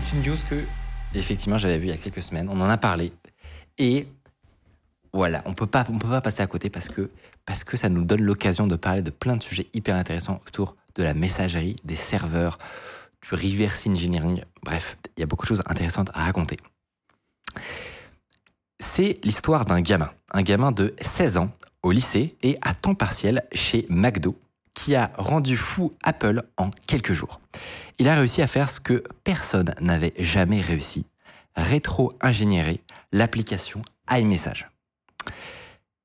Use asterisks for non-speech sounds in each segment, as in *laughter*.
C'est une news que, effectivement, j'avais vue il y a quelques semaines. On en a parlé. Et voilà, on peut pas, on peut pas passer à côté parce que, parce que ça nous donne l'occasion de parler de plein de sujets hyper intéressants autour de la messagerie, des serveurs, du reverse engineering. Bref, il y a beaucoup de choses intéressantes à raconter. C'est l'histoire d'un gamin, un gamin de 16 ans au lycée et à temps partiel chez McDo, qui a rendu fou Apple en quelques jours. Il a réussi à faire ce que personne n'avait jamais réussi, rétro-ingénierer l'application iMessage.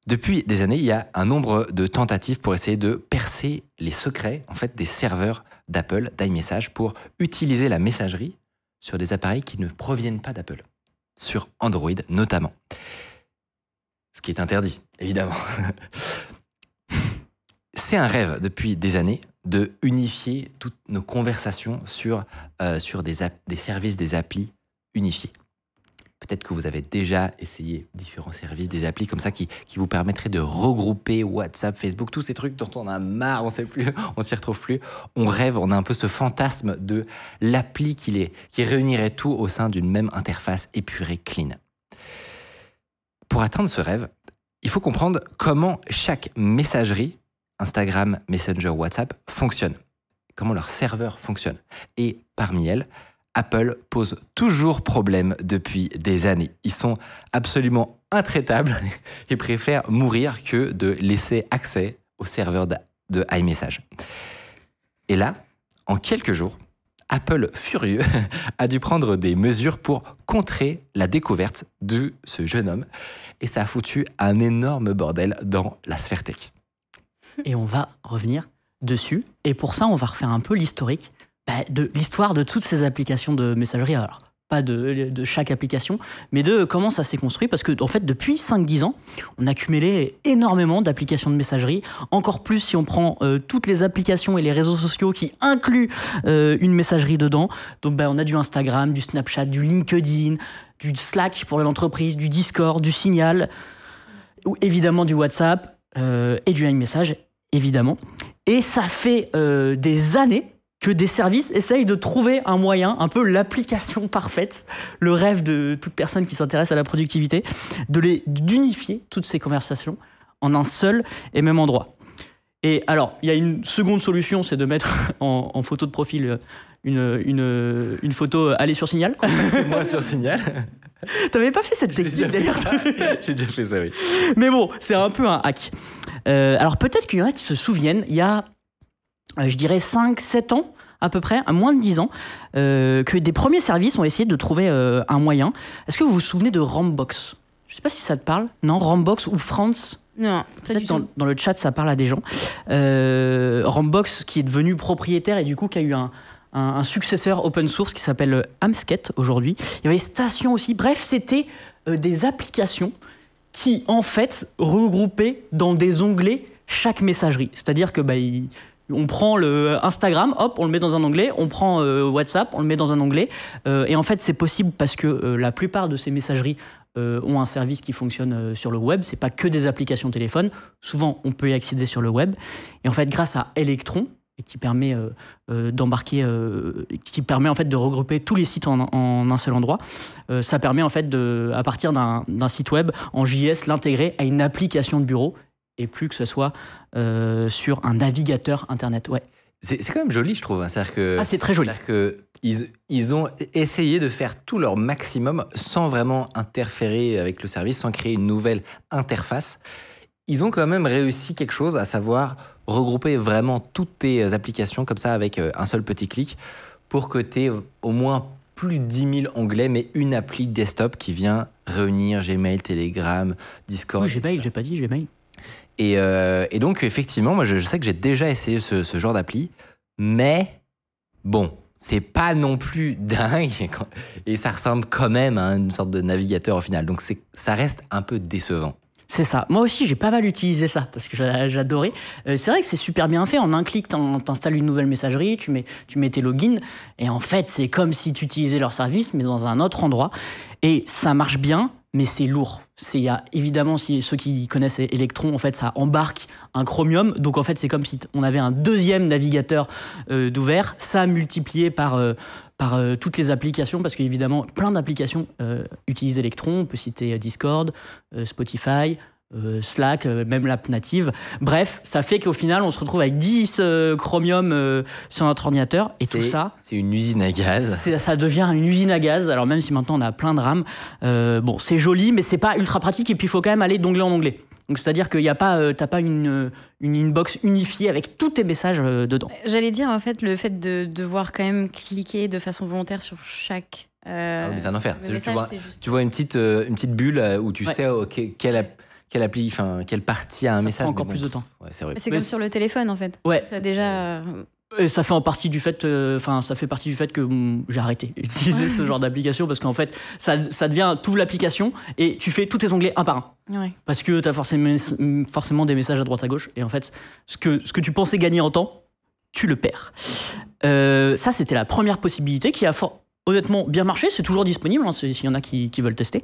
Depuis des années, il y a un nombre de tentatives pour essayer de percer les secrets en fait des serveurs d'Apple, d'iMessage pour utiliser la messagerie sur des appareils qui ne proviennent pas d'Apple, sur Android notamment. Ce qui est interdit, évidemment. *laughs* C'est un rêve depuis des années de unifier toutes nos conversations sur, euh, sur des, des services, des applis unifiés. Peut-être que vous avez déjà essayé différents services, des applis comme ça qui, qui vous permettraient de regrouper WhatsApp, Facebook, tous ces trucs dont on a marre, on sait plus, *laughs* on s'y retrouve plus. On rêve, on a un peu ce fantasme de l'appli qui, qui réunirait tout au sein d'une même interface épurée, clean. Pour atteindre ce rêve, il faut comprendre comment chaque messagerie, Instagram, Messenger, WhatsApp, fonctionne. Comment leur serveur fonctionne. Et parmi elles, Apple pose toujours problème depuis des années. Ils sont absolument intraitables *laughs* et préfèrent mourir que de laisser accès au serveur de iMessage. Et là, en quelques jours, Apple, furieux, *laughs* a dû prendre des mesures pour contrer la découverte de ce jeune homme. Et ça a foutu un énorme bordel dans la sphère tech. *laughs* Et on va revenir dessus. Et pour ça, on va refaire un peu l'historique bah, de l'histoire de toutes ces applications de messagerie. Alors, pas de, chaque application, mais de comment ça s'est construit. Parce que, en fait, depuis 5-10 ans, on a cumulé énormément d'applications de messagerie. Encore plus si on prend euh, toutes les applications et les réseaux sociaux qui incluent euh, une messagerie dedans. Donc, bah, on a du Instagram, du Snapchat, du LinkedIn, du Slack pour l'entreprise, du Discord, du Signal, ou évidemment du WhatsApp et du iMessage, évidemment. Et ça fait euh, des années que des services essayent de trouver un moyen, un peu l'application parfaite, le rêve de toute personne qui s'intéresse à la productivité, de les d'unifier toutes ces conversations en un seul et même endroit. Et alors, il y a une seconde solution, c'est de mettre *laughs* en, en photo de profil une, une, une photo aller sur Signal. *laughs* Moi sur Signal. *laughs* T'avais pas fait cette technique d'ailleurs *laughs* J'ai déjà fait ça, oui. Mais bon, c'est un peu un hack. Euh, alors peut-être qu'il y en a qui se souviennent, il y a, euh, je dirais, 5-7 ans à peu près, à moins de 10 ans, euh, que des premiers services ont essayé de trouver euh, un moyen. Est-ce que vous vous souvenez de Rambox? Je sais pas si ça te parle. Non, Rambox ou France? Non, Peut-être dans, dans le chat, ça parle à des gens. Euh, Rambox, qui est devenu propriétaire et du coup qui a eu un, un- successeur open source qui s'appelle Amsket aujourd'hui. Il y avait Station aussi. Bref, c'était euh, des applications qui, en fait, regroupaient dans des onglets chaque messagerie. C'est-à-dire que bah, on prend le Instagram, hop, on le met dans un onglet. On prend euh, WhatsApp, on le met dans un onglet. Euh, et en fait, c'est possible parce que euh, la plupart de ces messageries euh, ont un service qui fonctionne euh, sur le web. C'est pas que des applications téléphone. Souvent, on peut y accéder sur le web. Et en fait, grâce à Electron, et qui permet euh, euh, d'embarquer, euh, qui permet en fait de regrouper tous les sites en, en un seul endroit. Euh, ça permet en fait de, à partir d'un site web en JS, l'intégrer à une application de bureau et plus que ce soit sur un navigateur internet. Ouais. C'est c'est quand même joli, je trouve. hein. C'est-à-dire que. Ah, c'est très joli. C'est-à-dire que ils, ils ont essayé de faire tout leur maximum sans vraiment interférer avec le service, sans créer une nouvelle interface. Ils ont quand même réussi quelque chose, à savoir regrouper vraiment toutes tes applications comme ça avec euh, un seul petit clic pour que tu aies au moins plus de 10 000 onglets, mais une appli desktop qui vient réunir Gmail, Telegram, Discord. Oui, Gmail, j'ai pas dit Gmail. Et, euh, et donc, effectivement, moi, je, je sais que j'ai déjà essayé ce, ce genre d'appli, mais bon, c'est pas non plus *laughs* dingue et ça ressemble quand même à une sorte de navigateur au final. Donc, ça reste un peu décevant. C'est ça. Moi aussi, j'ai pas mal utilisé ça parce que j'a- j'adorais. Euh, c'est vrai que c'est super bien fait. En un clic, t'in- t'installes une nouvelle messagerie, tu mets, tu mets tes logins et en fait, c'est comme si tu utilisais leur service mais dans un autre endroit. Et ça marche bien, mais c'est lourd. C'est évidemment si ceux qui connaissent Electron, en fait, ça embarque un Chromium. Donc en fait, c'est comme si on avait un deuxième navigateur euh, d'ouvert, ça multiplié par euh, par euh, toutes les applications, parce qu'évidemment, plein d'applications euh, utilisent Electron. On peut citer euh, Discord, euh, Spotify, Slack, même l'app native. Bref, ça fait qu'au final, on se retrouve avec 10 euh, Chromium sur notre ordinateur. Et tout ça, C'est une usine à gaz. ça devient une usine à gaz. Alors même si maintenant on a plein de RAM, bon, c'est joli, mais c'est pas ultra pratique. Et puis il faut quand même aller d'onglet en onglet. Donc c'est-à-dire qu'il y a pas, euh, t'as pas une, euh, une inbox unifiée avec tous tes messages euh, dedans. J'allais dire, en fait, le fait de devoir quand même cliquer de façon volontaire sur chaque. euh, Ah, mais c'est un enfer. C'est juste, tu message, vois, c'est juste- Tu vois une petite, euh, une petite bulle où tu Ouais. sais ok, quelle, quelle appli, enfin quelle partie a un Ça message. prend encore plus de temps. Ouais, c'est vrai. C'est Mais comme c'est- sur le téléphone, en fait. Ouais. Ça déjà. Et ça fait en partie du fait, euh, enfin, ça fait partie du fait que hum, j'ai arrêté d'utiliser ce genre d'application parce qu'en fait, ça, ça devient, tout l'application et tu fais tous tes onglets un par un. Ouais. Parce que tu as forcément, forcément des messages à droite à gauche. Et en fait, ce que, ce que tu pensais gagner en temps, tu le perds. Euh, ça, c'était la première possibilité qui a honnêtement bien marché. C'est toujours disponible hein, s'il y en a qui, qui veulent tester.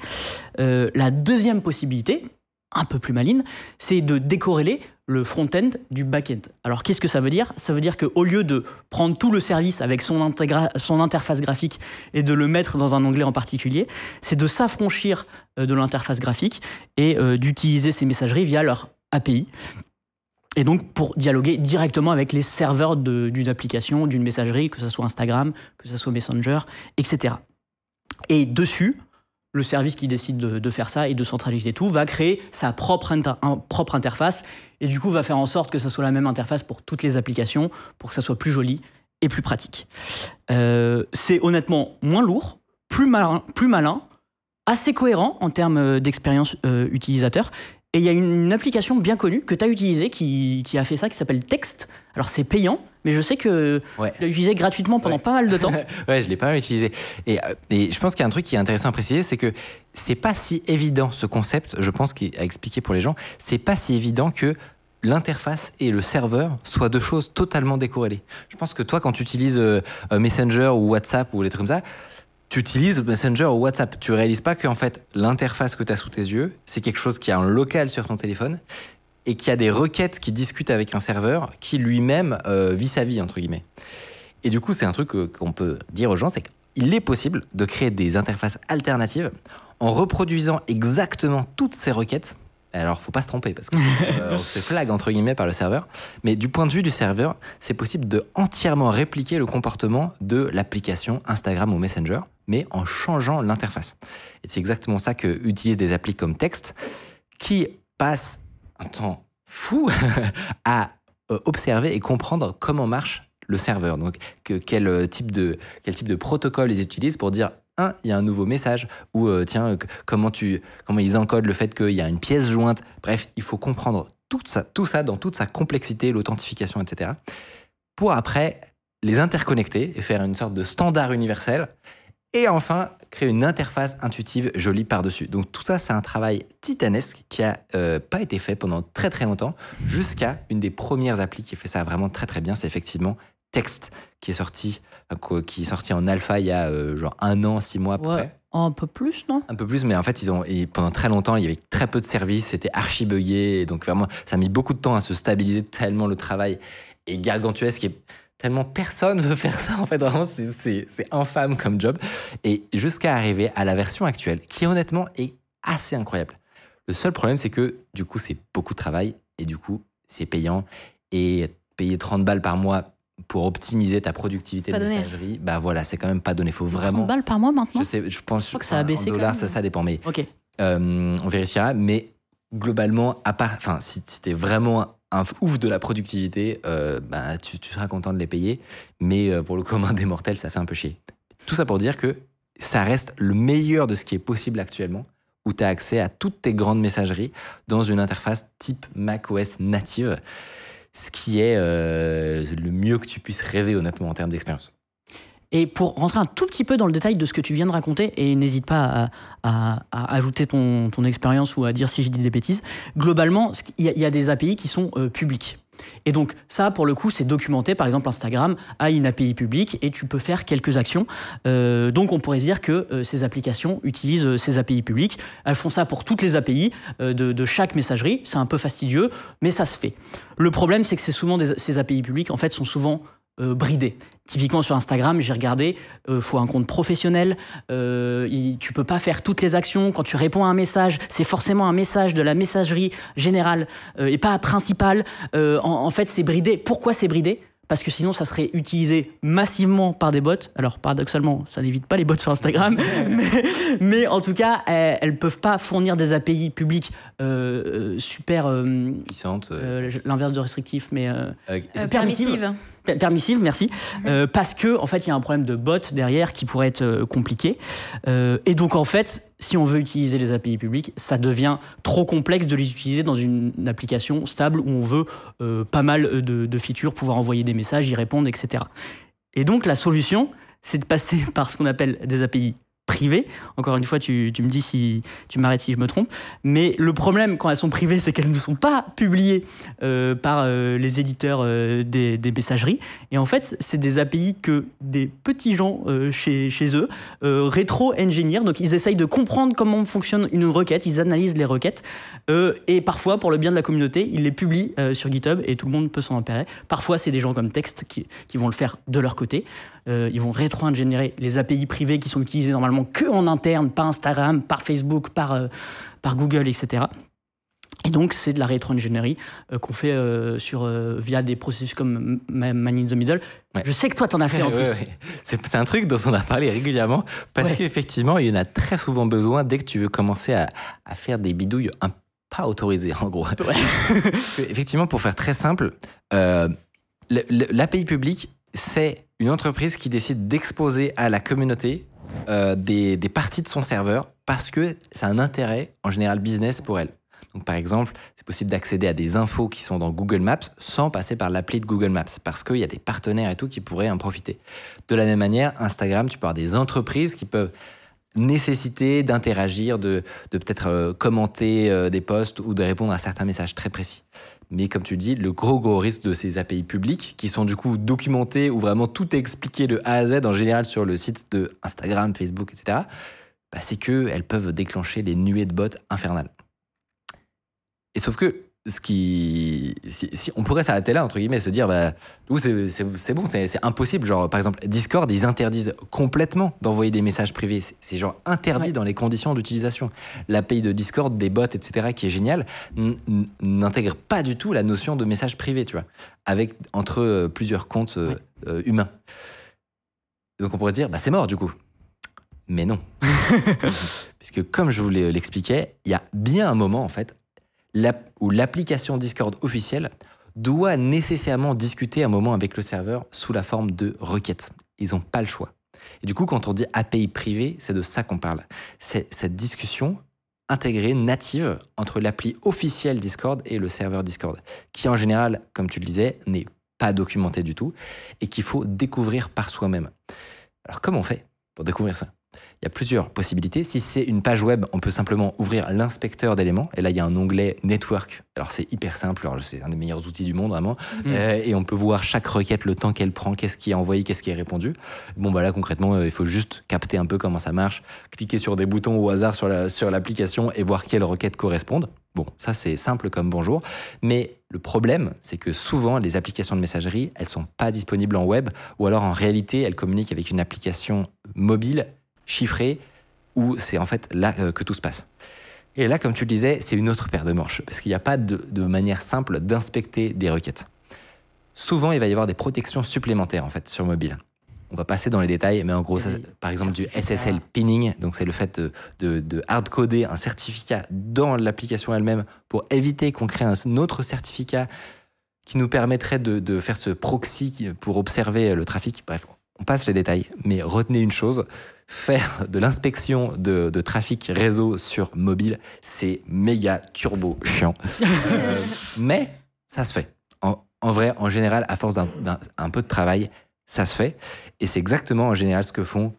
Euh, la deuxième possibilité, un peu plus maline, c'est de décorréler le front-end du back-end. Alors qu'est-ce que ça veut dire? Ça veut dire qu'au lieu de prendre tout le service avec son, son interface graphique et de le mettre dans un onglet en particulier, c'est de s'affranchir euh, de l'interface graphique et euh, d'utiliser ces messageries via leur API. Et donc pour dialoguer directement avec les serveurs d'une application, d'une messagerie, que ce soit Instagram, que ce soit Messenger, etc. Et dessus, le service qui décide de, faire ça et de centraliser tout va créer sa propre, interface et du coup va faire en sorte que ça soit la même interface pour toutes les applications pour que ça soit plus joli et plus pratique. Euh, c'est honnêtement moins lourd, plus malin, assez cohérent en termes d'expérience euh, utilisateur. Et il y a une, une application bien connue que tu as utilisée qui, qui a fait ça, qui s'appelle Text. Alors c'est payant, mais je sais que Ouais. tu l'as utilisé gratuitement pendant Ouais. pas mal de temps. *laughs* Ouais, je l'ai pas mal utilisé. Et, euh, et je pense qu'il y a un truc qui est intéressant à préciser, c'est que c'est pas si évident ce concept, je pense, à expliquer pour les gens, c'est pas si évident que l'interface et le serveur soient deux choses totalement décorrélées. Je pense que toi, quand tu utilises euh, euh, Messenger ou WhatsApp ou des trucs comme ça, tu utilises Messenger ou WhatsApp. Tu réalises pas qu'en fait, l'interface que tu as sous tes yeux, c'est quelque chose qui est en local sur ton téléphone et qui a des requêtes qui discutent avec un serveur qui lui-même euh, vit sa vie, entre guillemets. Et du coup, c'est un truc euh, qu'on peut dire aux gens, c'est qu'il est possible de créer des interfaces alternatives en reproduisant exactement toutes ces requêtes. Alors, faut pas se tromper parce qu'on *laughs* se fait flag entre guillemets par le serveur. Mais du point de vue du serveur, c'est possible de entièrement répliquer le comportement de l'application Instagram ou Messenger, mais en changeant l'interface. Et c'est exactement ça que utilisent des applis comme Text, qui passent un temps fou *laughs* à euh, observer et comprendre comment marche le serveur. Donc, que, quel, euh, type de, quel type de protocole ils utilisent pour dire il y a un nouveau message, ou euh, tiens, euh, comment, ils encodent le fait qu'il y a une pièce jointe. Bref, il faut comprendre tout ça, tout ça dans toute sa complexité, l'authentification, etc. Pour après les interconnecter et faire une sorte de standard universel. Et enfin, créer une interface intuitive jolie par-dessus. Donc tout ça, c'est un travail titanesque qui a euh, pas été fait pendant très très longtemps, jusqu'à une des premières applis qui fait ça vraiment très très bien, c'est effectivement Text, qui est sorti, qui est sorti en alpha il y a euh, genre un an, six mois à peu Ouais. près. Un peu plus, non? Un peu plus, mais en fait, ils ont, et pendant très longtemps, il y avait très peu de services, c'était archi buggé, donc vraiment, ça a mis beaucoup de temps à se stabiliser tellement le travail est gargantuesque et tellement personne *laughs* veut faire ça, en fait, vraiment, c'est infâme comme job. Et jusqu'à arriver à la version actuelle, qui honnêtement est assez incroyable. Le seul problème, c'est que du coup, c'est beaucoup de travail, et du coup, c'est payant, et payer 30 balles par mois pour optimiser ta productivité de messagerie, bah voilà, c'est quand même pas donné. Faut 30 vraiment. balles par mois maintenant Je sais, je pense. crois que ça a baissé En dollars, ça, ça dépend, mais euh, on vérifiera. Mais globalement, à part, enfin, si, si t'es vraiment un ouf de la productivité, euh, bah, tu, tu seras content de les payer. Mais euh, pour le commun des mortels, ça fait un peu chier. Tout ça pour dire que ça reste le meilleur de ce qui est possible actuellement où tu as accès à toutes tes grandes messageries dans une interface type macOS native, ce qui est euh, le mieux que tu puisses rêver honnêtement en termes d'expérience. Et pour rentrer un tout petit peu dans le détail de ce que tu viens de raconter, et n'hésite pas à, ajouter ton, expérience ou à dire si je dis des bêtises, globalement, il y, a des API qui sont euh, publics. Et donc ça, pour le coup, c'est documenté. Par exemple, Instagram a une API publique et tu peux faire quelques actions. Euh, donc on pourrait dire que euh, ces applications utilisent ces API publiques. Elles font ça pour toutes les API de, chaque messagerie. C'est un peu fastidieux, mais ça se fait. Le problème, c'est que souvent ces API publiques, en fait, sont souvent euh, bridé. Typiquement sur Instagram, j'ai regardé, il euh, faut un compte professionnel, euh, tu peux pas faire toutes les actions. Quand tu réponds à un message, c'est forcément un message de la messagerie générale euh, et pas principale. En, en, fait, c'est bridé. Pourquoi c'est bridé? Parce que sinon ça serait utilisé massivement par des bots. Alors paradoxalement, ça n'évite pas les bots sur Instagram, *laughs* mais, en tout cas, elles, ne peuvent pas fournir des API publiques super puissantes. L'inverse de restrictif, mais permissives permissive, merci, euh, parce que en fait il y a un problème de bot derrière qui pourrait être euh, compliqué. Euh, et donc en fait, si on veut utiliser les API publiques, ça devient trop complexe de les utiliser dans une, application stable où on veut pas mal de, de, features, pouvoir envoyer des messages, y répondre, etc. Et donc la solution, c'est de passer *laughs* par ce qu'on appelle des API privées. Encore une fois, tu, me dis si tu m'arrêtes si je me trompe. Mais le problème quand elles sont privées, c'est qu'elles ne sont pas publiées euh, par euh, les éditeurs euh, des, messageries. Et en fait, c'est des API que des petits gens chez, eux rétro-engineer. Donc, ils essayent de comprendre comment fonctionne une requête. Ils analysent les requêtes. et parfois, pour le bien de la communauté, ils les publient sur GitHub et tout le monde peut s'en emparer. Parfois, c'est des gens comme Text qui, vont le faire de leur côté. Ils vont rétro-ingénierer les API privées qui sont utilisées normalement que en interne, par Instagram, par Facebook, par, euh, par Google, etc. Et donc, c'est de la rétro-ingénierie euh, qu'on fait euh, sur, via des processus comme Man in the Middle. Je sais que toi, tu en as fait en plus. C'est un truc dont on a parlé régulièrement parce qu'effectivement, il y en a très souvent besoin dès que tu veux commencer à, à faire des bidouilles un, pas autorisées, en gros. *laughs* effectivement, pour faire très simple, l'API public, c'est une entreprise qui décide d'exposer à la communauté euh, des, parties de son serveur parce que c'est un intérêt en général business pour elle. Donc par exemple, c'est possible d'accéder à des infos qui sont dans Google Maps sans passer par l'appli de Google Maps parce qu'il y a des partenaires et tout qui pourraient en profiter. De la même manière, Instagram, tu peux avoir des entreprises qui peuvent nécessiter d'interagir, de, peut-être euh, commenter euh, des posts ou de répondre à certains messages très précis. Mais comme tu dis, le gros gros risque de ces API publics, qui sont du coup documentés, où vraiment tout expliqué de A à Z en général sur le site de Instagram, Facebook, etc., bah, c'est qu'elles peuvent déclencher les nuées de bots infernales. Et sauf que ce qui, si, on pourrait s'arrêter là entre guillemets, se dire bah c'est bon, c'est impossible. Genre par exemple Discord, ils interdisent complètement d'envoyer des messages privés. C'est genre interdit dans les conditions d'utilisation. L'API de Discord, des bots, etc. qui est génial, n'intègre pas du tout la notion de message privé, tu vois, avec entre euh, plusieurs comptes euh, euh, humains. Donc on pourrait dire bah c'est mort du coup. Mais non. *laughs* Puisque comme je vous l'expliquais, il y a bien un moment en fait où l'application Discord officielle doit nécessairement discuter un moment avec le serveur sous la forme de requête. Ils n'ont pas le choix. Et du coup, quand on dit API privée, c'est de ça qu'on parle. C'est cette discussion intégrée, native, entre l'appli officielle Discord et le serveur Discord, qui en général, comme tu le disais, n'est pas documenté du tout, et qu'il faut découvrir par soi-même. Alors comment on fait pour découvrir ça? Il y a plusieurs possibilités. Si c'est une page web, on peut simplement ouvrir l'inspecteur d'éléments. Et là, il y a un onglet Network. Alors, c'est hyper simple. C'est un des meilleurs outils du monde, vraiment. Mhm. Euh, et on peut voir chaque requête, le temps qu'elle prend, qu'est-ce qui est envoyé, qu'est-ce qui est répondu. Bon, bah là, concrètement, euh, il faut juste capter un peu comment ça marche, cliquer sur des boutons au hasard sur l'application et voir quelles requêtes correspondent. Bon, ça, c'est simple comme bonjour. Mais le problème, c'est que souvent, les applications de messagerie, elles sont pas disponibles en web ou alors en réalité, elles communiquent avec une application mobile chiffré, où c'est en fait là euh, que tout se passe. Et là, comme tu le disais, c'est une autre paire de manches, parce qu'il n'y a pas de, manière simple d'inspecter des requêtes. Souvent, il va y avoir des protections supplémentaires en fait sur mobile. On va passer dans les détails, mais en gros, ça, par exemple, du SSL pinning, donc c'est le fait de, de, hard-coder un certificat dans l'application elle-même pour éviter qu'on crée un autre certificat qui nous permettrait de, de, faire ce proxy pour observer le trafic. Bref, on passe les détails, mais retenez une chose, faire de l'inspection de, trafic réseau sur mobile, c'est méga turbo chiant. Euh, mais ça se fait. En, vrai, en général, à force d'un d'un- un peu de travail, ça se fait. Et c'est exactement en général ce que font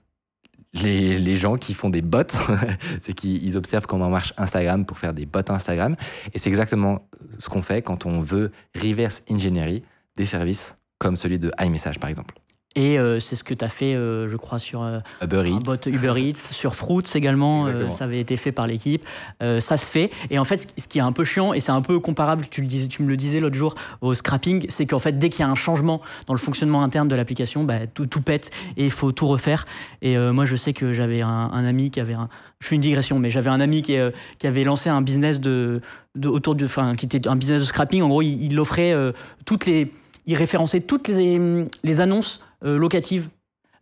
les, les gens qui font des bots. *laughs* c'est qu'ils ils observent comment marche Instagram pour faire des bots Instagram. Et c'est exactement ce qu'on fait quand on veut reverse engineer des services comme celui de iMessage par exemple. Et euh, c'est ce que tu as fait, euh, je crois, sur euh, Uber Eats. bot Uber *laughs* Eats, sur Fruits également. euh, ça avait été fait par l'équipe. Euh, ça se fait. Et en fait, ce qui- est un peu chiant, et c'est un peu comparable, tu, le disais, tu me le disais l'autre jour, au scrapping, c'est qu'en fait, dès qu'il y a un changement dans le fonctionnement interne de l'application, bah, tout, tout pète et il faut tout refaire. Et euh, moi, je sais que j'avais un, un ami qui avait un. Je fais une digression, mais j'avais un ami qui, euh, qui avait lancé un business de, de autour de, enfin, qui était un business de scrapping. En gros, il, il offrait euh, toutes les, il référençait toutes les, les annonces locatives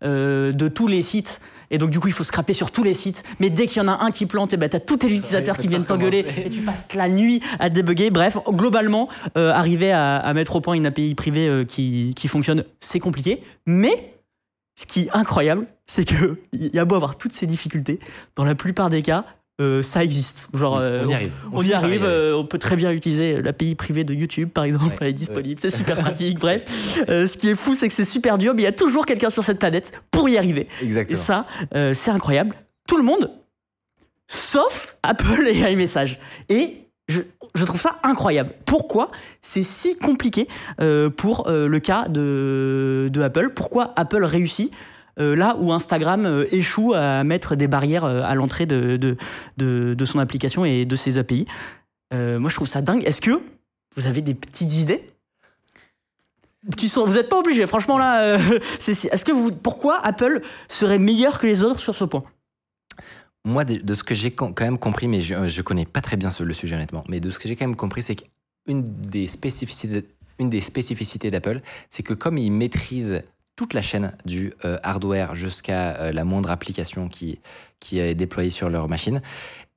euh, de tous les sites. Et donc, du coup, il faut scraper sur tous les sites. Mais dès qu'il y en a un qui plante, eh ben, tu as tous tes utilisateurs qui viennent t'engueuler et tu passes la nuit à débugger. Bref, globalement, euh, arriver à, à mettre au point une API privée euh, qui, qui fonctionne, c'est compliqué. Mais ce qui est incroyable, c'est que *laughs* il y a beau avoir toutes ces difficultés, dans la plupart des cas, euh, ça existe. Genre, euh, on y arrive. on y arrive, euh, on peut très bien utiliser l'API privée de YouTube, par exemple, Ouais, elle est disponible, c'est super pratique, *laughs* bref. Euh, ce qui est fou, c'est que c'est super dur, mais il y a toujours quelqu'un sur cette planète pour y arriver. Et Exactement. ça, euh, c'est incroyable. Tout le monde, sauf Apple et iMessage. Et je, je trouve ça incroyable. Pourquoi c'est si compliqué pour le cas de, de Apple? Pourquoi Apple réussit là où Instagram euh, échoue à mettre des barrières euh, à l'entrée de, de, de, son application et de ses API Euh, Moi, je trouve ça dingue. Est-ce que vous avez des petites idées? Tu vous n'êtes pas obligé, franchement là. euh, *laughs* Est-ce que vous, pourquoi Apple serait meilleur que les autres sur ce point? Moi, de, ce que j'ai quand même compris, mais je, je connais pas très bien le sujet honnêtement, mais de ce que j'ai quand même compris, c'est qu'une des spécificités, une des spécificités d'Apple, c'est que comme ils maîtrisent toute la chaîne du euh, hardware jusqu'à euh, la moindre application qui, qui est déployée sur leur machine,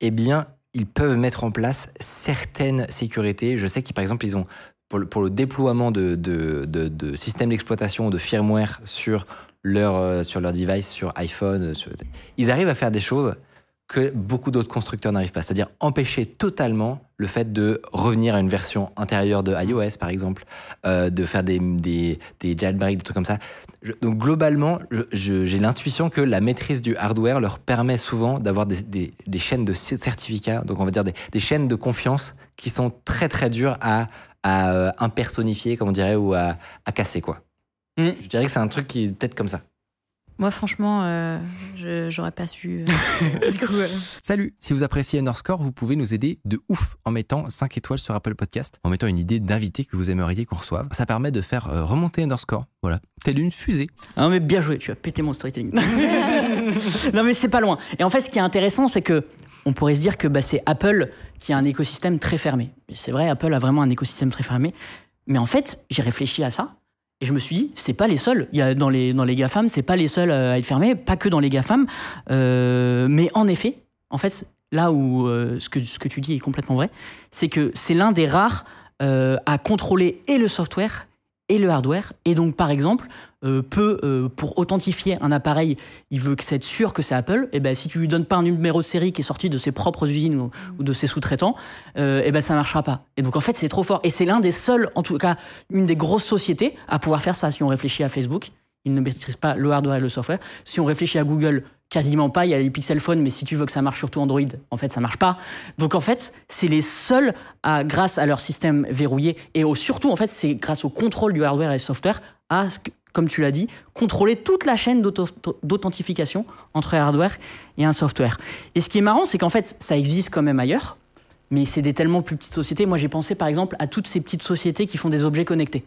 eh bien, ils peuvent mettre en place certaines sécurités. Je sais qu'ils, par exemple, ils ont, pour le, déploiement de, de, de- systèmes d'exploitation, de firmware sur leur, euh, sur leur device, sur iPhone, ils arrivent à faire des choses que beaucoup d'autres constructeurs n'arrivent pas. C'est-à-dire empêcher totalement le fait de revenir à une version antérieure de iOS, par exemple, euh, de faire des, des, des jailbreaks, des trucs comme ça. Je- donc globalement, j'ai l'intuition que la maîtrise du hardware leur permet souvent d'avoir des, des- des chaînes de certificats, donc on va dire des, des chaînes de confiance qui sont très très dures à, à euh, impersonnifier, comme on dirait, ou à, à casser. quoi. Mm. Je dirais que c'est un truc qui est peut-être comme ça. Moi, franchement, euh, je- j'aurais pas su. euh, *laughs* du coup, euh, Salut Si vous appréciez Underscore, vous pouvez nous aider de ouf en mettant 5 étoiles sur Apple Podcast, en mettant une idée d'invité que vous aimeriez qu'on reçoive. Ça permet de faire euh, remonter Underscore, voilà, telle une fusée. Ah, mais bien joué, tu as pété mon storytelling. *laughs* non, mais c'est pas loin. Et en fait, ce qui est intéressant, c'est que on pourrait se dire que bah, c'est Apple qui a un écosystème très fermé. C'est vrai, Apple a vraiment un écosystème très fermé. Mais en fait, j'ai réfléchi à ça et je me suis dit, c'est pas les seuls. Il y a dans les dans les GAFAM, c'est pas les seuls à être fermés, pas que dans les GAFAM. Euh, mais en effet, en fait, là où euh, ce que tu dis est complètement vrai, c'est que c'est l'un des rares euh, à contrôler et le software et le hardware. Et donc, par exemple, euh, peut, euh, pour authentifier un appareil, il veut que c'est être sûr que c'est Apple, et ben si tu lui donnes pas un numéro de série qui est sorti de ses propres usines ou, ou de ses sous-traitants, euh, et ben ça marchera pas. Et donc en fait c'est trop fort. Et c'est l'un des seuls, en tout cas une des grosses sociétés à pouvoir faire ça. Si on réfléchit à Facebook, ils ne maîtrisent pas le hardware et le software. Si on réfléchit à Google, quasiment pas. Il y a les Pixel Phone, mais si tu veux que ça marche surtout Android, en fait, ça marche pas. Donc en fait, c'est les seuls à, grâce à leur système verrouillé et au, surtout, en fait, c'est grâce au contrôle du hardware et du software à, ce que- comme tu l'as dit, contrôler toute la chaîne d'authentification entre hardware et un software. Et ce qui est marrant, c'est qu'en fait, ça existe quand même ailleurs, mais c'est des tellement plus petites sociétés. Moi, j'ai pensé par exemple à toutes ces petites sociétés qui font des objets connectés.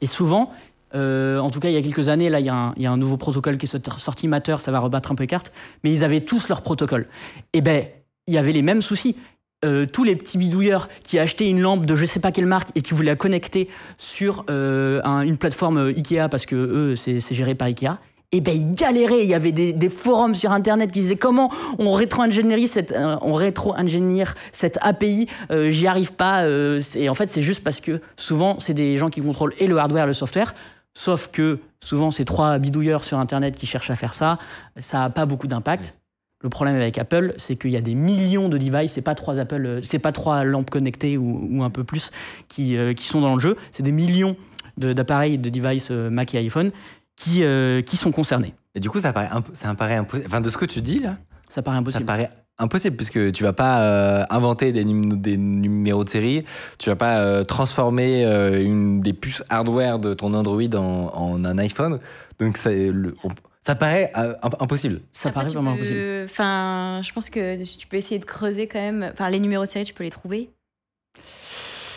Et souvent, euh, en tout cas, il y a quelques années, là, il y, a un- il y a un nouveau protocole qui est sorti, Matter, ça va rebattre un peu les cartes, mais ils avaient tous leur protocole. Et ben, il y avait les mêmes soucis. Euh, tous les petits bidouilleurs qui achetaient une lampe de je sais pas quelle marque et qui voulaient la connecter sur euh, un- une plateforme euh, Ikea parce que eux, c'est géré par Ikea. Et ben ils galéraient. Il y avait des, forums sur Internet qui disaient comment on rétro-ingénierie cette, on rétro-ingénière cette API. J'y arrive pas. et en fait, c'est juste parce que souvent, c'est des gens qui contrôlent et le hardware et le software. Sauf que souvent, c'est trois bidouilleurs sur Internet qui cherchent à faire ça. Ça n'a pas beaucoup d'impact. Le problème avec Apple, c'est qu'il y a des millions de devices, c'est pas trois Apple, euh, c'est pas trois lampes connectées ou, ou un peu plus qui, euh, qui sont dans le jeu, c'est des millions d'appareils, de, devices euh, Mac et iPhone qui, euh, qui sont concernés. Et du coup, ça paraît, ça me paraît impossible. Enfin, de ce que tu dis là, Ça paraît impossible. ça paraît impossible puisque tu vas pas euh, inventer des, num- des numéros de série, tu vas pas euh, transformer euh, une des puces hardware de ton Android en, en un iPhone. Donc ça, le- on- ça paraît euh, imp- impossible. Ça Après, paraît vraiment peux- impossible. Enfin, je pense que tu peux essayer de creuser quand même. Enfin, les numéros de série, tu peux les trouver.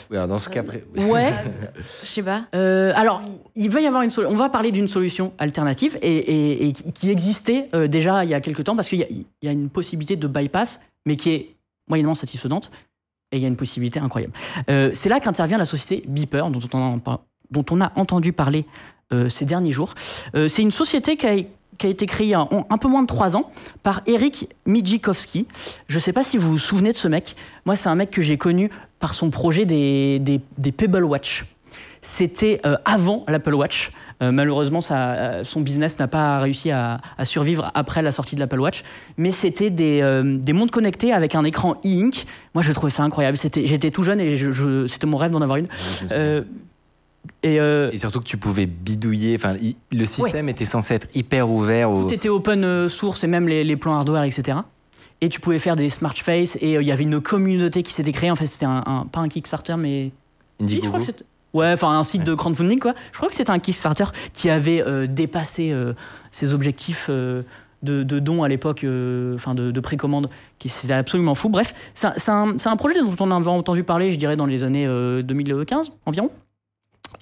Oui, alors dans ce cas, Ouais. *laughs* Je sais pas. Euh, alors, il va y avoir une solution. On va parler d'une solution alternative et, et- et qui existait euh, déjà il y a quelques temps parce qu'il y, a- il y a une possibilité de bypass, mais qui est moyennement satisfaisante. Et il y a une possibilité incroyable. Euh, c'est là qu'intervient la société Beeper, dont on a, dont on a entendu parler euh, ces derniers jours. Euh, c'est une société qui a, qui a été créée il y a un, peu moins de trois ans par Eric Mijikowski. Je ne sais pas si vous vous souvenez de ce mec. Moi, c'est un mec que j'ai connu par son projet des, des, des Pebble Watch. C'était euh, avant l'Apple Watch. Euh, malheureusement, ça, euh, son business n'a pas réussi à, à survivre après la sortie de l'Apple Watch. Mais c'était des, euh, des montres connectées avec un écran e-ink. Moi, je trouvais ça incroyable. C'était, j'étais tout jeune et je, je- c'était mon rêve d'en avoir une. Euh, et euh, Et surtout que tu pouvais bidouiller. Enfin, le système était censé être hyper ouvert. Au... tout était open euh, source et même les, les plans hardware, etc. Et tu pouvais faire des smart face et euh, il y avait une communauté qui s'était créée. En fait, c'était un, un- pas un Kickstarter, mais Si, je crois Indiegogo. que c'était- Ouais, enfin un site de crowdfunding quoi. Je crois que c'était un Kickstarter qui avait euh, dépassé ses objectifs de, de dons à l'époque, enfin de, de précommande, qui c'était absolument fou. Bref, c'est un, un- projet dont on avait entendu parler, je dirais, dans les années euh, 2015 environ.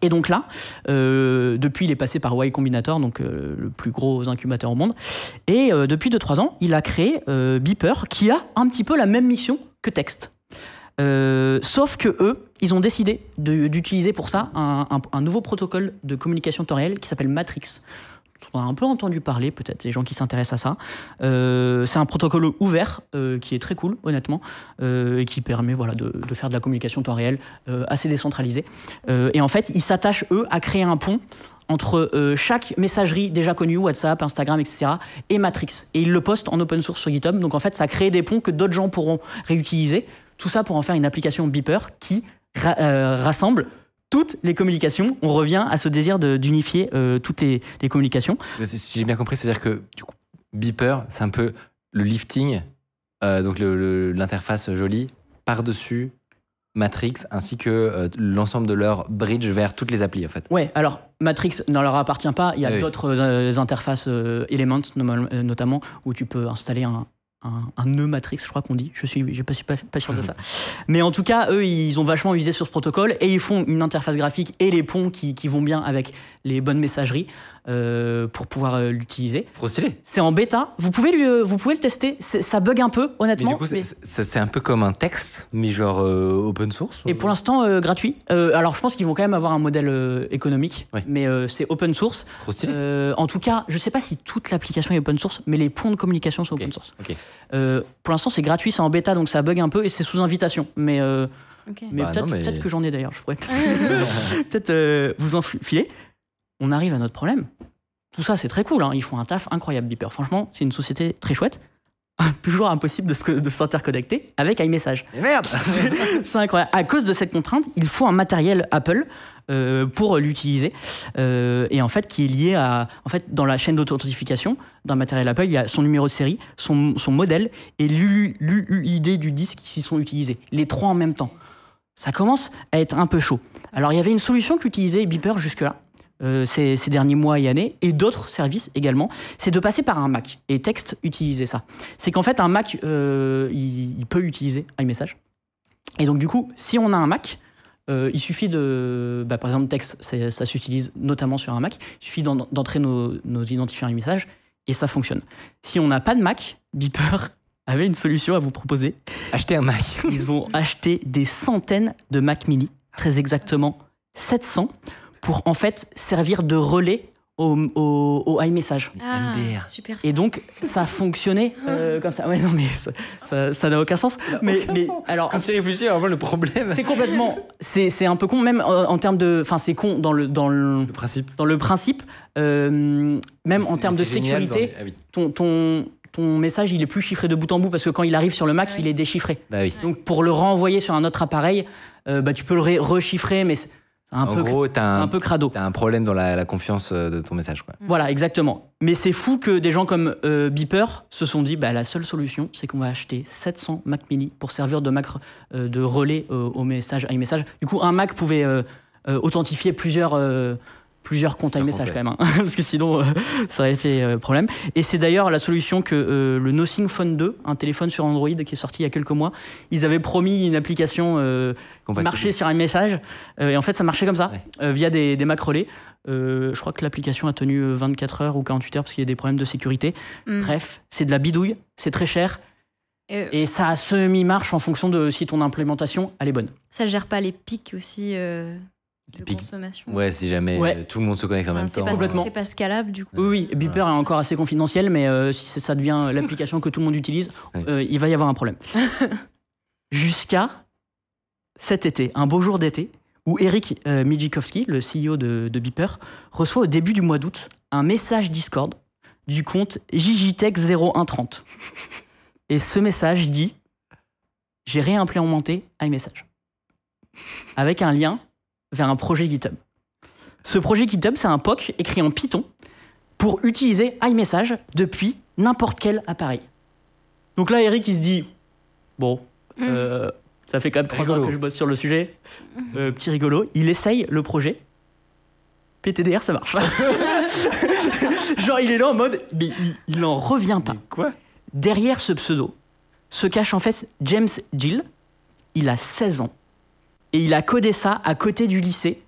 Et donc là, euh, depuis, il est passé par Y Combinator, donc euh, le plus gros incubateur au monde. Et euh, depuis 2-3 ans, il a créé Beeper, qui a un petit peu la même mission que Text. Sauf que eux, ils ont décidé d'utiliser pour ça un, nouveau protocole de communication temps réel qui s'appelle Matrix. On a un peu entendu parler, peut-être, les gens qui s'intéressent à ça. Euh, c'est un protocole ouvert euh, qui est très cool, honnêtement, euh, et qui permet de, faire de la communication temps réel assez décentralisée. Et en fait, ils s'attachent, eux, à créer un pont entre chaque messagerie déjà connue, WhatsApp, Instagram, etc., et Matrix. Et ils le postent en open source sur GitHub. Donc en fait, ça crée des ponts que d'autres gens pourront réutiliser. Tout ça pour en faire une application Beeper qui ra- rassemble toutes les communications. On revient à ce désir de- d'unifier euh, toutes les, les communications. Si j'ai bien compris, c'est-à-dire que du coup, Beeper, c'est un peu le lifting, euh, donc l'interface jolie, par-dessus Matrix, ainsi que euh, l'ensemble de leur bridge vers toutes les applis, en fait. Ouais, alors Matrix ne leur appartient pas. Il y a Ah oui. d'autres euh, interfaces euh, Elements notamment où tu peux installer un, un, un nœud Matrix, je crois qu'on dit. Je suis, je suis pas, pas sûr de ça. Mais en tout cas, eux, ils ont vachement visé sur ce protocole et ils font une interface graphique et les ponts qui, qui vont bien avec les bonnes messageries euh, pour pouvoir euh, l'utiliser. Trop stylé. C'est en bêta. Vous pouvez, lui, euh, vous pouvez le tester. Ça bug un peu, Mais honnêtement. du coup, c'est mais- c'est- c'est un peu comme un texte, mais genre euh, open source. Et pour l'instant, gratuit. Alors, je pense qu'ils vont quand même avoir un modèle économique, Ouais. mais c'est open source. Trop stylé. En tout cas, je sais pas si toute l'application est open source, mais les ponts de communication sont open source. ok. Euh, pour l'instant, c'est gratuit, c'est en bêta, donc ça bug un peu et c'est sous invitation. Mais, euh, mais Bah peut-être mais- que j'en ai d'ailleurs. Je pourrais peut-être *laughs* peut-être, euh, vous en filer. On arrive à notre problème. Tout ça, c'est très cool. hein. Ils font un taf incroyable, Beeper. Franchement, c'est une société très chouette. *laughs* Toujours impossible de s'interconnecter avec iMessage. Et merde *laughs* C'est incroyable. À cause de cette contrainte, il faut un matériel Apple euh, pour l'utiliser. Euh, et en fait, qui est lié à. En fait, dans la chaîne d'authentification d'un matériel Apple, il y a son numéro de série, son, son modèle et l'U- l'UUID du disque qui s'y sont utilisés. Les trois en même temps. Ça commence à être un peu chaud. Alors, il y avait une solution qu'utilisait Beeper jusque-là. Euh, ces, ces derniers mois et années, et d'autres services également, c'est de passer par un Mac. Et Text utilisait ça. C'est qu'en fait, un Mac, euh, il, il peut utiliser iMessage. Et donc, du coup, si on a un Mac, euh, il suffit de. bah, par exemple, Text, ça s'utilise notamment sur un Mac. Il suffit d'en- d'entrer nos, nos identifiants iMessage et ça fonctionne. Si on n'a pas de Mac, Beeper *laughs* avait une solution à vous proposer. Acheter un Mac. Ils ont acheté des centaines de Mac mini, très exactement 700, pour en fait servir de relais au, au, au iMessage. Ah, MDR. super. Et donc, ça fonctionnait *laughs* euh, comme ça. Ouais, non, mais ça- ça ça n'a aucun sens. Mais, mais alors, Quand tu réfléchis, vraiment le problème. c'est complètement. C'est c'est un peu con, même euh, en termes de. Enfin, c'est con dans le, dans le, Le principe. dans le principe. euh, même en termes de sécurité, les- Ah oui. ton, ton, ton message, il est plus chiffré de bout en bout parce que quand il arrive sur le Mac, Ah oui. il est déchiffré. Bah oui. Donc, pour le renvoyer sur un autre appareil, euh, bah, tu peux le rechiffrer, mais un, en peu, gros, t'as un un, peu crado. t'as un problème dans la, la confiance euh, de ton message. Quoi. Voilà, exactement. Mais c'est fou que des gens comme euh, Beeper se sont dit bah, la seule solution, c'est qu'on va acheter 700 Mac mini pour servir de Mac euh, de relais euh, au message iMessage. Du coup, un Mac pouvait euh, authentifier plusieurs, plusieurs comptes iMessage comptes, quand même, hein, *laughs* parce que sinon euh, *laughs* ça aurait fait euh, problème. Et c'est d'ailleurs la solution que euh, le Nothing Phone 2, un téléphone sur Android qui est sorti il y a quelques mois, ils avaient promis une application euh, qui marchait sur iMessage. Euh, et en fait, ça marchait comme ça, Ouais. euh, via des, des Mac relais. Euh, je crois que l'application a tenu euh, 24 heures ou 48 heures parce qu'il y a des problèmes de sécurité. Mm. Bref, c'est de la bidouille, c'est très cher Et, et ça a semi-marche en fonction de si ton implémentation elle est bonne. ça gère pas les pics aussi euh, de consommation. Ouais, si jamais Ouais. euh, tout le monde se connecte en Enfin, même c'est temps. pas, Complètement. c'est pas scalable du coup. Oui, oui, Beeper est encore assez confidentiel, mais euh, si ça devient *laughs* l'application que tout le monde utilise, Ouais. euh, il va y avoir un problème. *laughs* Jusqu'à cet été, un beau jour d'été, où Eric euh, Mijikowski, le CEO de, de Beeper, reçoit au début du mois d'août un message Discord du compte JJTech0130. Et ce message dit J'ai réimplémenté iMessage. Avec un lien vers un projet GitHub. Ce projet GitHub, c'est un POC écrit en Python pour utiliser iMessage depuis n'importe quel appareil. Donc là, Eric, il se dit Bon, euh, ça fait quand même trois ans que je bosse sur le sujet. Euh, petit rigolo. Il essaye le projet. PTDR, ça marche. *laughs* Genre, il est là en mode Mais il, il n'en revient pas. Quoi? Derrière ce pseudo se cache en fait James Gill. Il a 16 ans. Et il a codé ça à côté du lycée,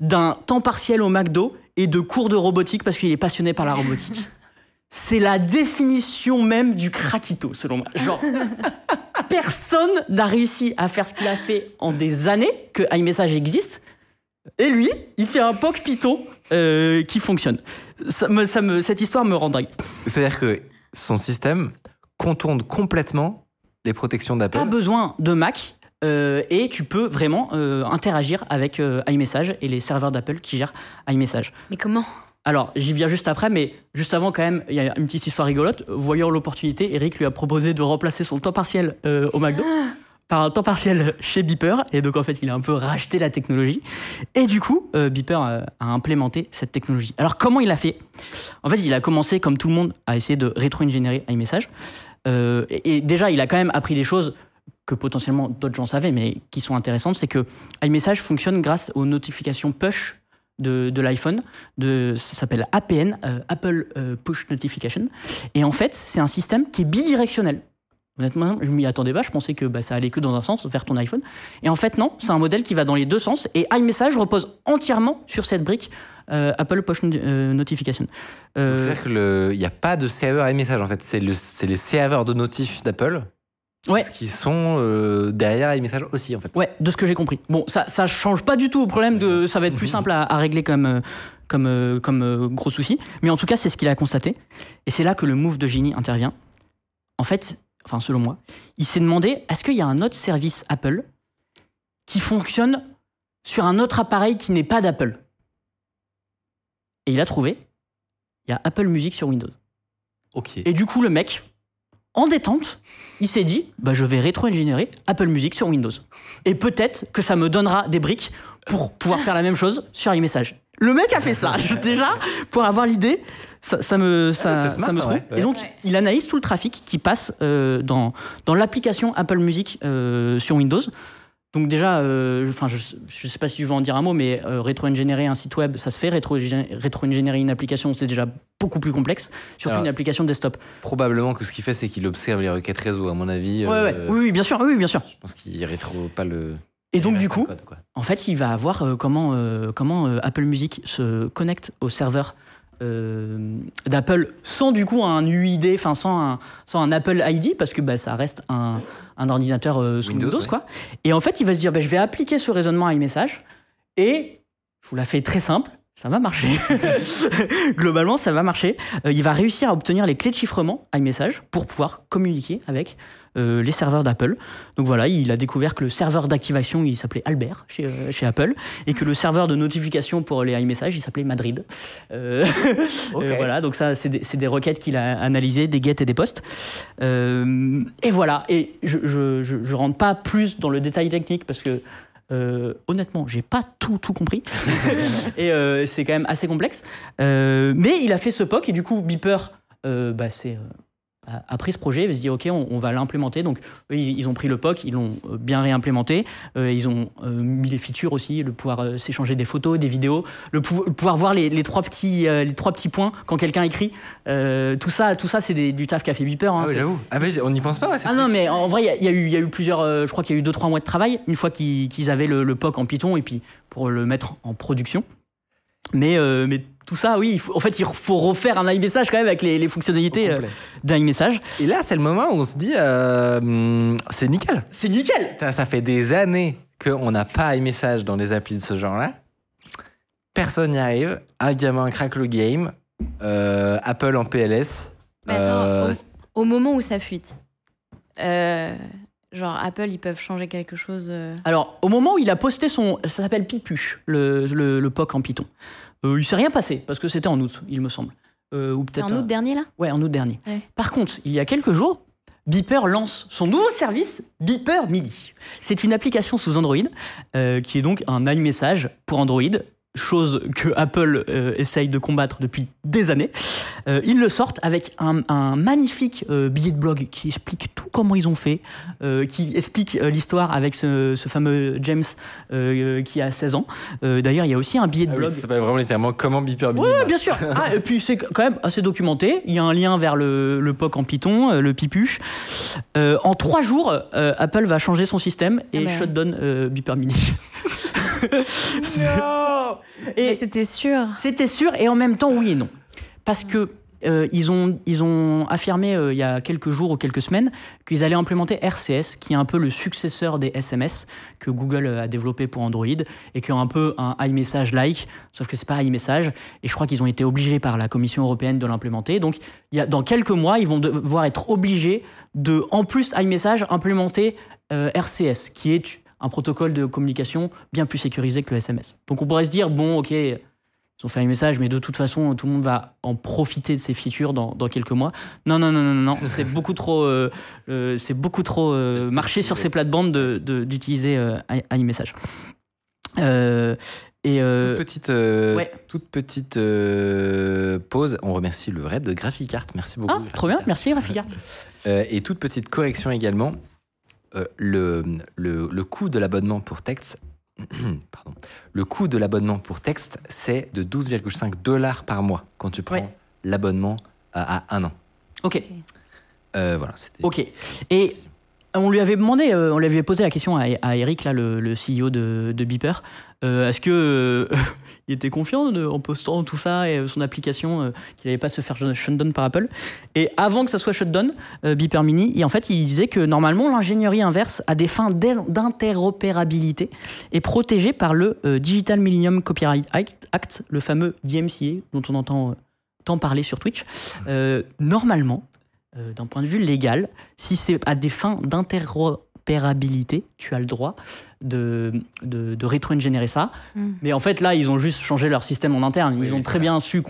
d'un temps partiel au McDo et de cours de robotique parce qu'il est passionné par la robotique. *laughs* C'est la définition même du craquito, selon moi. Genre, *laughs* personne n'a réussi à faire ce qu'il a fait en des années que iMessage existe. Et lui, il fait un POC Python euh, qui fonctionne. Ça me- ça me- cette histoire me rend dingue. C'est-à-dire que son système contourne complètement les protections d'Apple. pas besoin de Mac euh, et tu peux vraiment euh, interagir avec euh, iMessage et les serveurs d'Apple qui gèrent iMessage. Mais comment? Alors, j'y viens juste après, mais juste avant, quand même, il y a une petite histoire rigolote. Voyant l'opportunité, Eric lui a proposé de remplacer son temps partiel au McDo par un temps partiel chez Beeper. Et donc, en fait, il a un peu racheté la technologie. Et du coup, euh, Beeper a, a implémenté cette technologie. Alors, comment il a fait? En fait, il a commencé, comme tout le monde, à essayer de rétro-ingénierer iMessage. Euh, et, et déjà, il a quand même appris des choses que potentiellement d'autres gens savaient, mais qui sont intéressantes. C'est que iMessage fonctionne grâce aux notifications push de, de l'iPhone. Ça s'appelle APN, euh, Apple euh, Push Notification. Et en fait, c'est un système qui est bidirectionnel. Honnêtement, je m'y attendais pas. Je pensais que bah, ça allait que dans un sens, vers ton iPhone. Et en fait, non, c'est un modèle qui va dans les deux sens. Et iMessage repose entièrement sur cette brique euh, Apple Push Notification. C'est-à-dire qu'il n'y a pas de serveur iMessage en fait. C'est le- c'est les serveurs de notifs d'Apple Ouais. qui sont euh, derrière iMessage aussi en fait. Ouais, de ce que j'ai compris. Bon, ça, ça change pas du tout au problème de. Ça va être plus simple à, à régler comme, euh, comme, euh, comme gros souci. Mais en tout cas, c'est ce qu'il a constaté. Et c'est là que le move de Genie intervient. En fait, enfin, selon moi, il s'est demandé est-ce qu'il y a un autre service Apple qui fonctionne sur un autre appareil qui n'est pas d'Apple? Et il a trouvé il y a Apple Music sur Windows. Ok. Et du coup, le mec, en détente, il s'est dit bah, je vais rétro-ingénierer Apple Music sur Windows. Et peut-être que ça me donnera des briques pour pouvoir faire la même chose sur iMessage. Le mec a fait ça. *laughs* Déjà, pour avoir l'idée, ça, ça me, ça, Ah, c'est smart, ça me en trouve. Et donc, Ouais. il analyse tout le trafic qui passe euh, dans, dans l'application Apple Music euh, sur Windows. Donc déjà, euh, enfin, je ne sais pas si tu veux en dire un mot, mais euh, rétro-ingénierer un site web, ça se fait. Rétro- Rétro-ingénierer une application, c'est déjà beaucoup plus complexe, surtout Alors, une application desktop. Probablement que ce qu'il fait, c'est qu'il observe les requêtes réseau, à mon avis. Ouais, ouais. euh, Oui, oui, bien sûr, oui, bien sûr. Je pense qu'il rétro pas le. Et donc, du coup, code, en fait, il va voir comment, comment Apple Music se connecte au serveur euh, d'Apple sans du coup un UID, enfin sans un, sans un Apple ID, parce que bah, ça reste un, un ordinateur euh, sous Windows. Windows, ouais. quoi. Et en fait, il va se dire bah, je vais appliquer ce raisonnement à iMessage et je vous la fais très simple ça va marcher. *laughs* Globalement, ça va marcher. Euh, il va réussir à obtenir les clés de chiffrement iMessage pour pouvoir communiquer avec euh, les serveurs d'Apple. Donc voilà, il a découvert que le serveur d'activation, il s'appelait Albert chez, euh, chez Apple, et que le serveur de notification pour les iMessage, il s'appelait Madrid. Euh, *laughs* euh, voilà, donc ça, c'est des, requêtes qu'il a analysées, des get et des posts. Et voilà, et je, je, je, je rentre pas plus dans le détail technique parce que euh, honnêtement, j'ai pas tout tout compris *laughs* et euh, c'est quand même assez complexe. Euh, mais il a fait ce POC et du coup Beeper, bah, c'est a- a pris ce projet, il se dit ok, on, on va l'implémenter. Donc eux, ils, ont pris le POC, ils l'ont euh, bien réimplémenté. Euh, ils ont euh, mis les features aussi, le pouvoir euh, s'échanger des photos, des vidéos, le, pou- le pouvoir voir les, les trois petits euh, les trois petits points quand quelqu'un écrit. Euh, tout ça, tout ça, c'est du taf qu'a fait Beeper. hein. Ah oui, j'avoue. Ah, mais on n'y pense pas, ouais, ah non, mais en vrai, il y a- y, eu- il y a eu plusieurs. euh, je crois qu'il y a eu 2-3 mois de travail, une fois qu'ils avaient le, le POC en Python et puis pour le mettre en production. Mais, euh, mais tout ça, oui, faut- en fait, il faut refaire un iMessage quand même avec les, les fonctionnalités euh, d'un iMessage. Et là, c'est le moment où on se dit, euh, c'est nickel. C'est nickel Ça, ça fait des années qu'on n'a pas iMessage dans les applis de ce genre-là. Personne n'y arrive. Un gamin craque le game. Euh, Apple en PLS. Mais attends, Euh, Au moment où ça fuite, euh, genre Apple, ils peuvent changer quelque chose. Alors, au moment où il a posté son. Ça s'appelle Pipuche, le, le, le POC en Python. Euh, il s'est rien passé, parce que c'était en août, il me semble. Euh, ou peut-être. en août dernier là? Ouais, en août dernier. Ouais. Par contre, il y a quelques jours, Beeper lance son nouveau service, Beeper Mini. C'est une application sous Android euh, qui est donc un iMessage pour Android, chose que Apple euh, essaye de combattre depuis des années. Euh, ils le sortent avec un, un magnifique euh, billet de blog qui explique tout comment ils ont fait, euh, qui explique euh, l'histoire avec ce, ce fameux James euh, qui a 16 ans. Euh, D'ailleurs, il y a aussi un billet de ah oui, blog. ça s'appelle vraiment littéralement comment Beeper Mini. Ouais, bien sûr. Ah, et puis c'est quand même assez documenté. Il y a un lien vers le, le POC en Python, euh, le pipuche. Euh, en trois jours, euh, Apple va changer son système et Ah bah. shutdown euh, Beeper Mini. *laughs* Et c'était sûr. c'était sûr et en même temps oui et non. Parce que euh, ils, ont, ils ont affirmé euh, il y a quelques jours ou quelques semaines qu'ils allaient implémenter RCS, qui est un peu le successeur des SMS que Google euh, a développé pour Android et qui est un peu un iMessage-like, sauf que c'est pas iMessage. Et je crois qu'ils ont été obligés par la Commission européenne de l'implémenter. Donc il y a, dans quelques mois, ils vont devoir être obligés de, en plus iMessage, implémenter euh, RCS, qui est un protocole de communication bien plus sécurisé que le SMS. Donc on pourrait se dire, bon, ok, ils ont fait un message, mais de toute façon, tout le monde va en profiter de ces features dans, dans quelques mois. Non, non, non, non, non, *laughs* c'est beaucoup trop, euh, euh, c'est beaucoup trop euh, marché sur ces plates-bandes de- de- d'utiliser iMessage. Euh, et euh, Toute petite, euh, ouais. toute petite euh, pause. On remercie le raid de Graphicart. Merci beaucoup. ah, trop bien, Graphicart. merci. Euh, et toute petite correction également. Le, le, le coût de l'abonnement pour texte, *clears throat* pardon, le coût de l'abonnement pour texte, c'est de 12,5 dollars par mois quand tu prends Ouais. l'abonnement à, à un an. Ok, Euh, voilà, c'était. ok. Et on lui avait demandé, euh, on avait posé la question à, Eric, là, le, CEO de, de Beeper, euh, est-ce que euh, *laughs* il était confiant en postant tout ça et son application qu'il n'allait pas se faire shutdown par Apple? Et avant que ça soit shutdown, Beeper Mini, et en fait, il disait que normalement l'ingénierie inverse à des fins d'in- d'interopérabilité est protégée par le Digital Millennium Copyright Act, le fameux DMCA dont on entend tant parler sur Twitch. Normalement, euh, d'un point de vue légal, si c'est à des fins d'interopérabilité, tu as le droit de, de, de rétro-ingénérer ça. Mm. Mais en fait, là, ils ont juste changé leur système en interne. Ils Oui, ont très bien su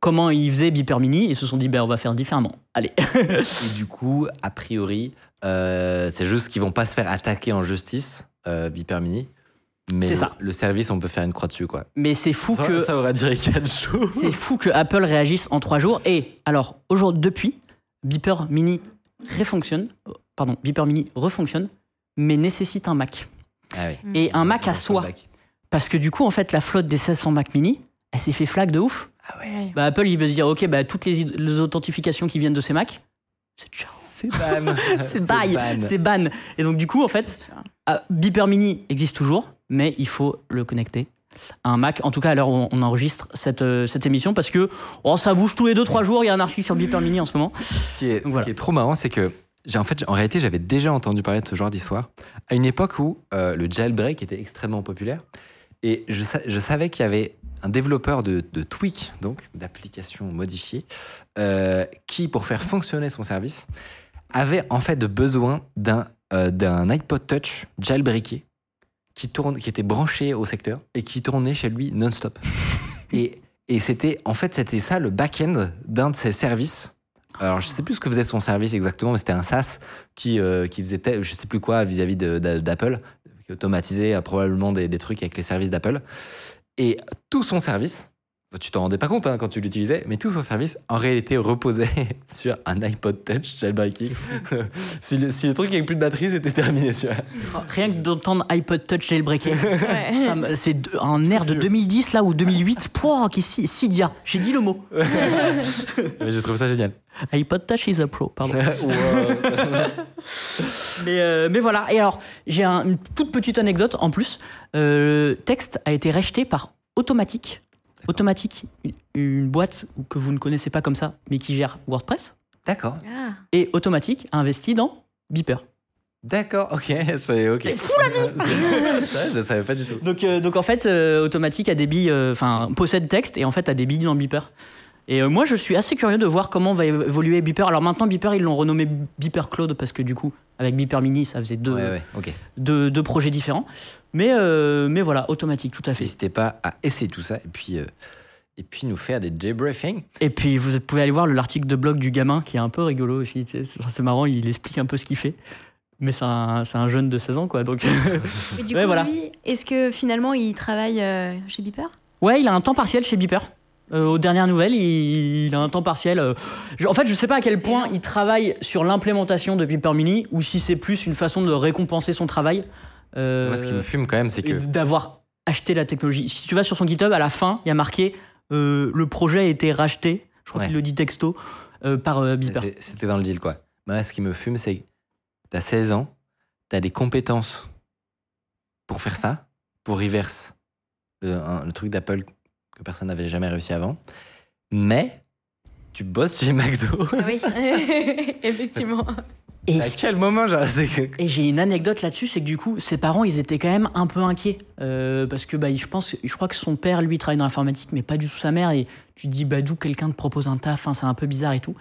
comment ils faisaient Beeper Mini et se sont dit, ben, on va faire différemment. Allez. Et du coup, a priori, euh, c'est juste qu'ils vont pas se faire attaquer en justice, euh, Beeper Mini. Mais C'est le, ça. le service, on peut faire une croix dessus, quoi. Mais c'est fou ça, que. ça aura duré 4 jours. C'est fou que Apple réagisse en trois jours. Et alors, aujourd'hui, depuis, Beeper Mini refonctionne, pardon, Beeper Mini refonctionne, mais nécessite un Mac. Ah oui. Et un Mac à soi. Parce que du coup, en fait, la flotte des 1600 Mac Mini, elle s'est fait flag de ouf. Ouais. Bah, Apple, il veut se dire, ok, bah, toutes les, les authentifications qui viennent de ces Mac, c'est ciao. C'est ban. *laughs* C'est ban. c'est ban. Et donc, du coup, en fait, ah, Beeper Mini existe toujours, mais il faut le connecter un Mac. En tout cas, à l'heure où on enregistre cette, euh, cette émission, parce que oh, ça bouge tous les 2-3 jours. Il y a un article sur Beeper Mini en ce moment. Ce qui est, ce Voilà. qui est trop marrant, c'est que j'ai en fait, en réalité, j'avais déjà entendu parler de ce genre d'histoire à une époque où euh, le jailbreak était extrêmement populaire et je, sa- je savais qu'il y avait un développeur de, de tweak, donc d'applications modifiées, euh, qui, pour faire fonctionner son service, avait en fait besoin d'un euh, d'un iPod Touch jailbreaké qui, tourne, qui était branché au secteur et qui tournait chez lui non-stop. *laughs* et et c'était, en fait, c'était ça le back-end d'un de ses services. Alors, je sais plus ce que faisait son service exactement, mais c'était un SaaS qui, euh, qui faisait, je sais plus quoi, vis-à-vis d'Apple, qui automatisait euh, probablement des, des trucs avec les services d'Apple. Et tout son service, tu t'en rendais pas compte hein, quand tu l'utilisais, mais tout son service, en réalité, reposait *laughs* sur un iPod Touch jailbreaké. *laughs* si, le, si le truc avec plus de batterie, c'était terminé, tu vois. Rien que d'entendre iPod Touch Ouais. me- c'est un air de 2010 là ou 2008. Pouah, qui est si, si dia. J'ai dit le mot. *laughs* Mais j'ai trouvé ça génial. iPod Touch is a pro, pardon. Mais, euh, mais voilà. Et alors, j'ai un- une toute petite anecdote en plus. Euh, Text a été racheté par Automatic. Automatic, une, une boîte que vous ne connaissez pas comme ça, mais qui gère WordPress. D'accord. Ah. Et Automatic a investi dans Beeper. D'accord, ok, *laughs* c'est ok. C'est fou, la vie *laughs* Je ne savais pas du tout. Donc, euh, donc en fait, euh, Automatic a des billes, euh, enfin possède Text et en fait a des billes dans Beeper. Et euh, moi, je suis assez curieux de voir comment va évo- évoluer Beeper. Alors maintenant, Beeper, ils l'ont renommé Beeper Cloud parce que du coup, avec Beeper Mini, ça faisait deux, Ouais, ouais, ok. deux, deux projets différents. Mais, euh, mais voilà, Automatic, tout à fait. N'hésitez pas à essayer tout ça et puis, euh, et puis nous faire des jailbreaking. Et puis, vous pouvez aller voir le- l'article de blog du gamin qui est un peu rigolo aussi. tu sais. C'est marrant, il explique un peu ce qu'il fait. Mais c'est un, c'est un jeune de 16 ans, quoi. Donc, Mais du *laughs* Ouais, coup, voilà. lui, est-ce que finalement il travaille euh, chez Beeper? Ouais, il a un temps partiel chez Beeper. Euh, aux dernières nouvelles, il, il a un temps partiel. euh, je- en fait, je sais pas à quel point il travaille sur l'implémentation de Beeper Mini ou si c'est plus une façon de récompenser son travail. euh, Moi, ce qui me fume quand même, c'est que. d'avoir acheté la technologie. Si tu vas sur son GitHub, à la fin, il y a marqué euh, le projet a été racheté. Je crois Ouais. qu'il le dit texto euh, par euh, Beeper. C'était- dans le deal, quoi. Moi, ce qui me fume, c'est que t'as 16 ans, t'as des compétences pour faire ça, pour reverse le, un- le truc d'Apple que personne n'avait jamais réussi avant, mais tu bosses chez McDo. Oui, *laughs* effectivement. Et à quel moment, genre, Et j'ai une anecdote là-dessus, c'est que du coup, ses parents, ils étaient quand même un peu inquiets. Euh, parce que bah, je pense, je crois que son père, lui, travaille dans l'informatique, mais pas du tout sa mère. Et tu te dis, bah, d'où quelqu'un te propose un taf, hein, c'est un peu bizarre et tout.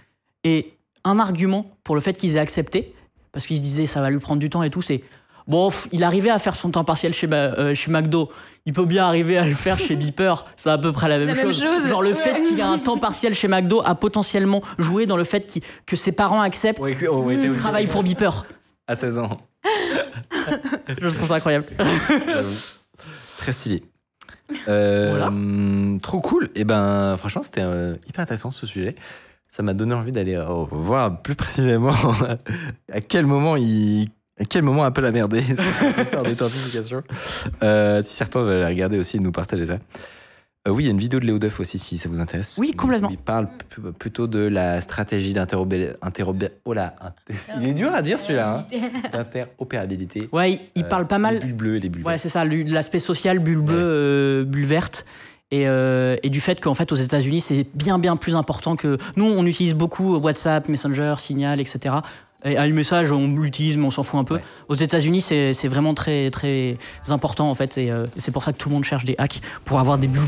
Et un argument pour le fait qu'ils aient accepté, parce qu'ils se disaient, ça va lui prendre du temps et tout, c'est, bon, pff, il arrivait à faire son temps partiel chez, euh, chez McDo. Il peut bien arriver à le faire chez Beeper. C'est à peu près la même, La même chose. Genre, le Ouais. fait qu'il ait un temps partiel chez McDo a potentiellement joué dans le fait que ses parents acceptent Ouais, oh, ouais, qu'il travaille pour Beeper. à 16 ans. Je trouve ça incroyable. J'avoue. Très stylé. Euh, Voilà. Trop cool. Et ben, franchement, c'était euh, hyper intéressant ce sujet. Ça m'a donné envie d'aller voir plus précisément *laughs* à quel moment il. À quel moment Apple a merdé sur cette histoire d'authentification euh, Si certains veulent la regarder aussi et nous partager ça. Euh, oui, il y a une vidéo de Léo Duff aussi, si ça vous intéresse. Oui, complètement. Il parle plutôt de la stratégie d'interopérabilité. Oh là, il est dur à dire celui-là. hein. *laughs* D'interopérabilité. Ouais, il, Euh, parle pas mal. Les bulles bleues et les bulles Ouais, c'est ça, l'aspect social, bulle bleue, euh, bulle verte. Et, euh, et du fait qu'en fait, aux États-Unis, c'est bien, bien plus important que. Nous, on utilise beaucoup WhatsApp, Messenger, Signal, etc. Et un message, on l'utilise, mais on s'en fout un peu. Ouais. Aux États-Unis, c'est vraiment très, très important, en fait. Et euh, c'est pour ça que tout le monde cherche des hacks pour avoir des bulles.